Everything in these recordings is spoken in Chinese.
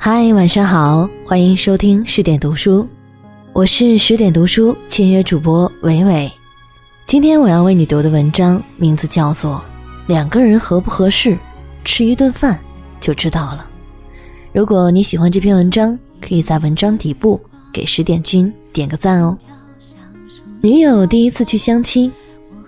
嗨，晚上好，欢迎收听十点读书，我是十点读书签约主播伟伟。今天我要为你读的文章名字叫做《两个人合不合适，吃一顿饭就知道了》。如果你喜欢这篇文章，可以在文章底部给十点君点个赞哦。女友第一次去相亲，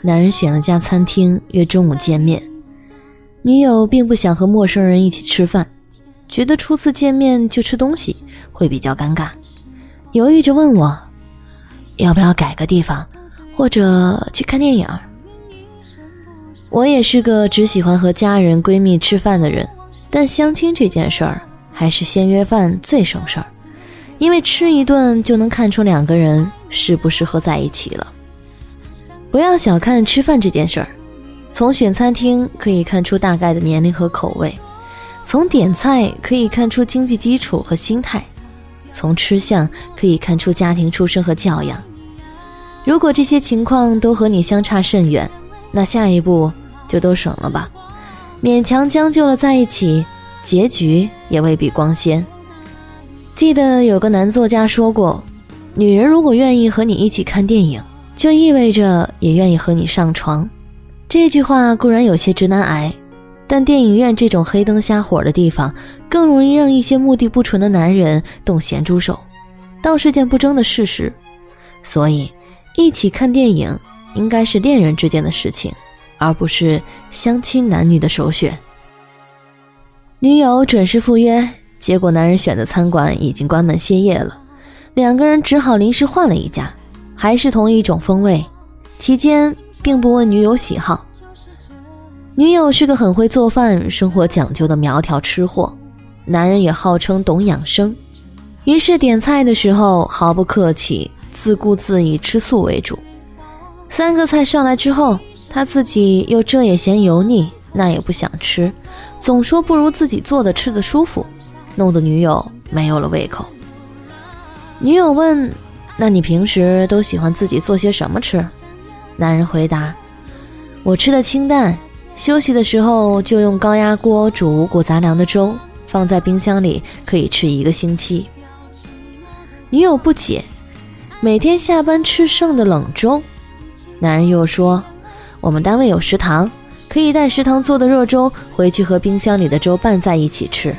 男人选了家餐厅约中午见面，女友并不想和陌生人一起吃饭。觉得初次见面就吃东西会比较尴尬，犹豫着问我，要不要改个地方，或者去看电影。我也是个只喜欢和家人闺蜜吃饭的人，但相亲这件事儿还是先约饭最省事儿，因为吃一顿就能看出两个人适不适合在一起了。不要小看吃饭这件事儿，从选餐厅可以看出大概的年龄和口味。从点菜可以看出经济基础和心态，从吃相可以看出家庭出身和教养。如果这些情况都和你相差甚远，那下一步就都省了吧。勉强将就了在一起，结局也未必光鲜。记得有个男作家说过：“女人如果愿意和你一起看电影，就意味着也愿意和你上床。”这句话固然有些直男癌。但电影院这种黑灯瞎火的地方，更容易让一些目的不纯的男人动咸猪手，倒是件不争的事实。所以，一起看电影应该是恋人之间的事情，而不是相亲男女的首选。女友准时赴约，结果男人选的餐馆已经关门歇业了，两个人只好临时换了一家，还是同一种风味。期间并不问女友喜好。女友是个很会做饭、生活讲究的苗条吃货，男人也号称懂养生，于是点菜的时候毫不客气，自顾自以吃素为主。三个菜上来之后，他自己又这也嫌油腻，那也不想吃，总说不如自己做的吃的舒服，弄得女友没有了胃口。女友问：“那你平时都喜欢自己做些什么吃？”男人回答：“我吃的清淡。”休息的时候就用高压锅煮五谷杂粮的粥，放在冰箱里可以吃一个星期。女友不解，每天下班吃剩的冷粥。男人又说，我们单位有食堂，可以带食堂做的热粥回去和冰箱里的粥拌在一起吃。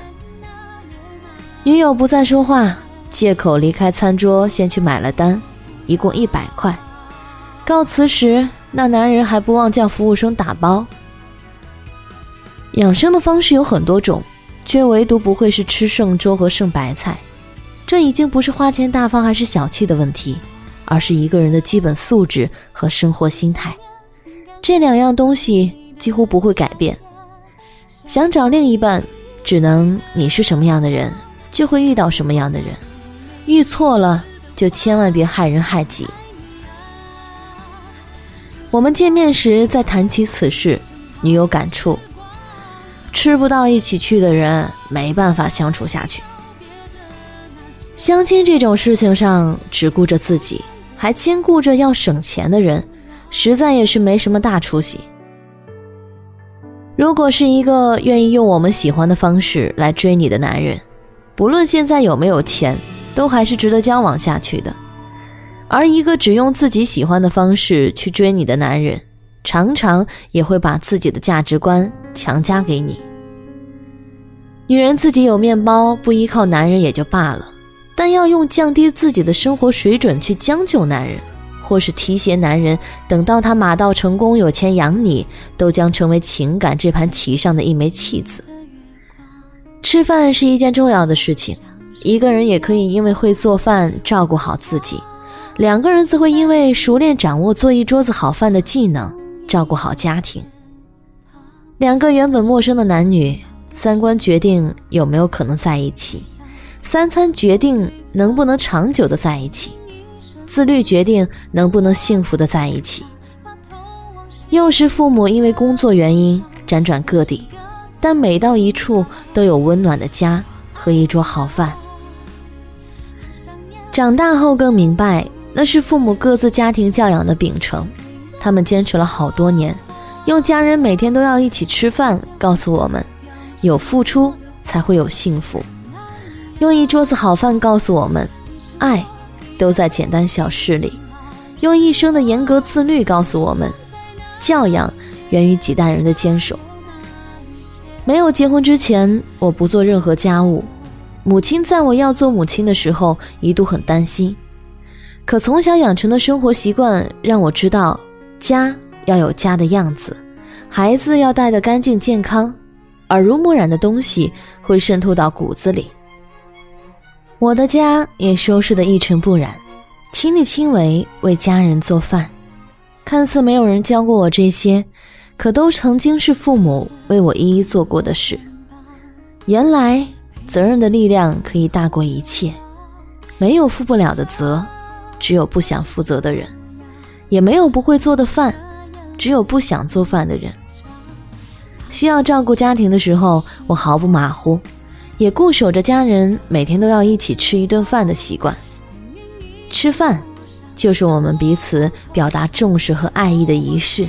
女友不再说话，借口离开餐桌，先去买了单，一共一百块。告辞时，那男人还不忘叫服务生打包。养生的方式有很多种，却唯独不会是吃剩粥和剩白菜。这已经不是花钱大方还是小气的问题，而是一个人的基本素质和生活心态。这两样东西几乎不会改变。想找另一半，只能你是什么样的人，就会遇到什么样的人。遇错了，就千万别害人害己。我们见面时再谈起此事，女友感触。吃不到一起去的人，没办法相处下去。相亲这种事情上，只顾着自己，还兼顾着要省钱的人，实在也是没什么大出息。如果是一个愿意用我们喜欢的方式来追你的男人，不论现在有没有钱，都还是值得交往下去的。而一个只用自己喜欢的方式去追你的男人，常常也会把自己的价值观强加给你。女人自己有面包，不依靠男人也就罢了，但要用降低自己的生活水准去将就男人，或是提携男人，等到他马到成功、有钱养你，都将成为情感这盘棋上的一枚弃子。吃饭是一件重要的事情，一个人也可以因为会做饭照顾好自己，两个人则会因为熟练掌握做一桌子好饭的技能，照顾好家庭。两个原本陌生的男女。三观决定有没有可能在一起，三餐决定能不能长久的在一起，自律决定能不能幸福的在一起。幼时父母因为工作原因辗转各地，但每到一处都有温暖的家和一桌好饭。长大后更明白，那是父母各自家庭教养的秉承，他们坚持了好多年，用家人每天都要一起吃饭告诉我们。有付出才会有幸福。用一桌子好饭告诉我们，爱都在简单小事里；用一生的严格自律告诉我们，教养源于几代人的坚守。没有结婚之前，我不做任何家务。母亲在我要做母亲的时候，一度很担心。可从小养成的生活习惯让我知道，家要有家的样子，孩子要带得干净健康，耳濡目染的东西会渗透到骨子里。我的家也收拾得一尘不染，亲力亲为为家人做饭。看似没有人教过我这些，可都曾经是父母为我一一做过的事。原来。责任的力量可以大过一切，没有负不了的责，只有不想负责的人；也没有不会做的饭，只有不想做饭的人。需要照顾家庭的时候，我毫不马虎，也固守着家人每天都要一起吃一顿饭的习惯。吃饭，就是我们彼此表达重视和爱意的仪式，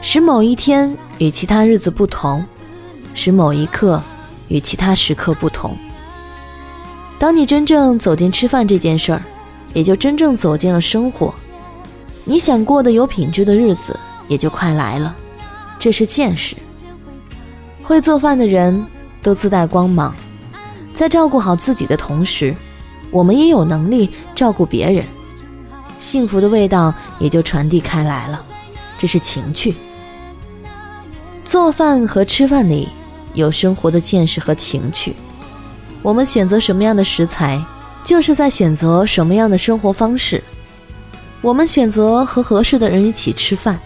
使某一天与其他日子不同，使某一刻。与其他时刻不同。当你真正走进吃饭这件事儿，也就真正走进了生活。你想过的有品质的日子，也就快来了。这是见识。会做饭的人都自带光芒，在照顾好自己的同时，我们也有能力照顾别人，幸福的味道也就传递开来了。这是情趣。做饭和吃饭里。有生活的见识和情趣，我们选择什么样的食材，就是在选择什么样的生活方式。我们选择和合适的人一起吃饭，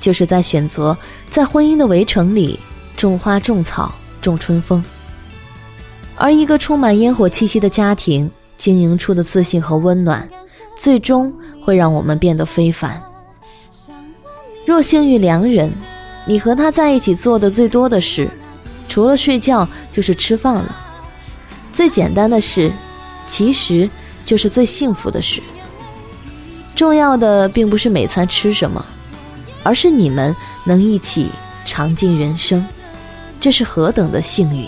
就是在选择在婚姻的围城里种花种草种春风。而一个充满烟火气息的家庭经营出的自信和温暖，最终会让我们变得非凡。若幸遇良人，你和他在一起做的最多的事。除了睡觉就是吃饭了，最简单的事，其实就是最幸福的事。重要的并不是每餐吃什么，而是你们能一起尝尽人生，这是何等的幸运！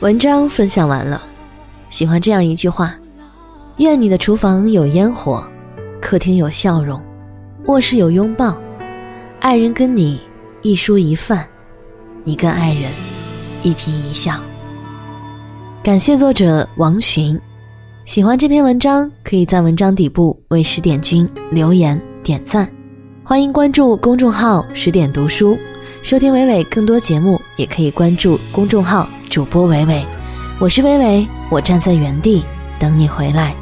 文章分享完了，喜欢这样一句话：愿你的厨房有烟火，客厅有笑容，卧室有拥抱，爱人跟你一蔬一饭，你跟爱人。一颦一笑。感谢作者王寻，喜欢这篇文章，可以在文章底部为十点君留言点赞。欢迎关注公众号“十点读书”，收听伟伟更多节目，也可以关注公众号主播伟伟。我是伟伟，我站在原地等你回来。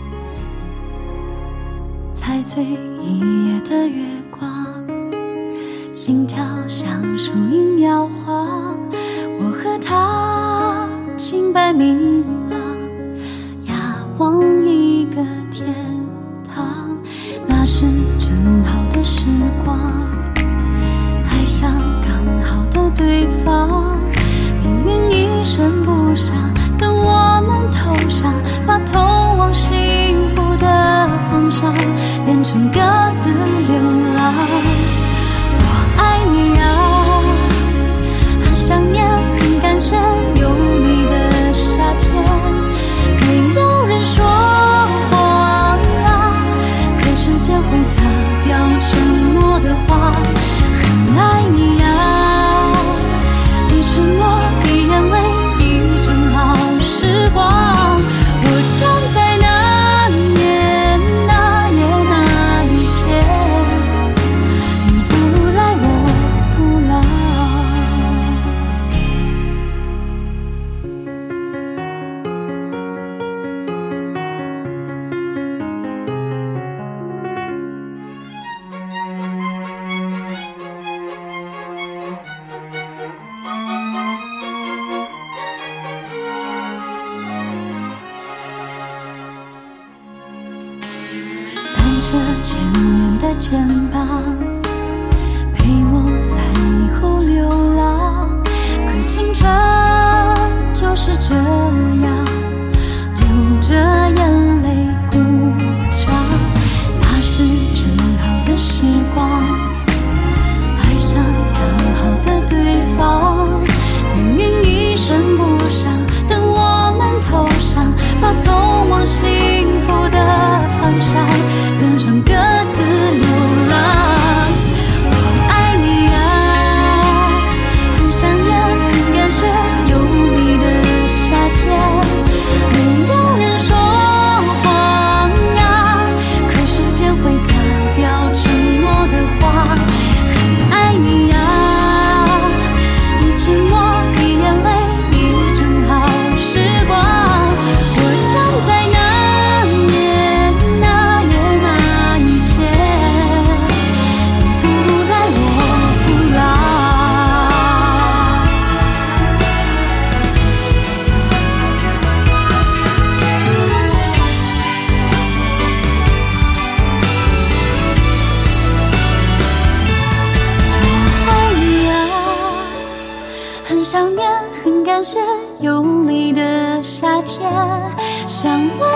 踩碎一夜的月光，心跳像树影摇晃。我和他清白明肩膀，想我。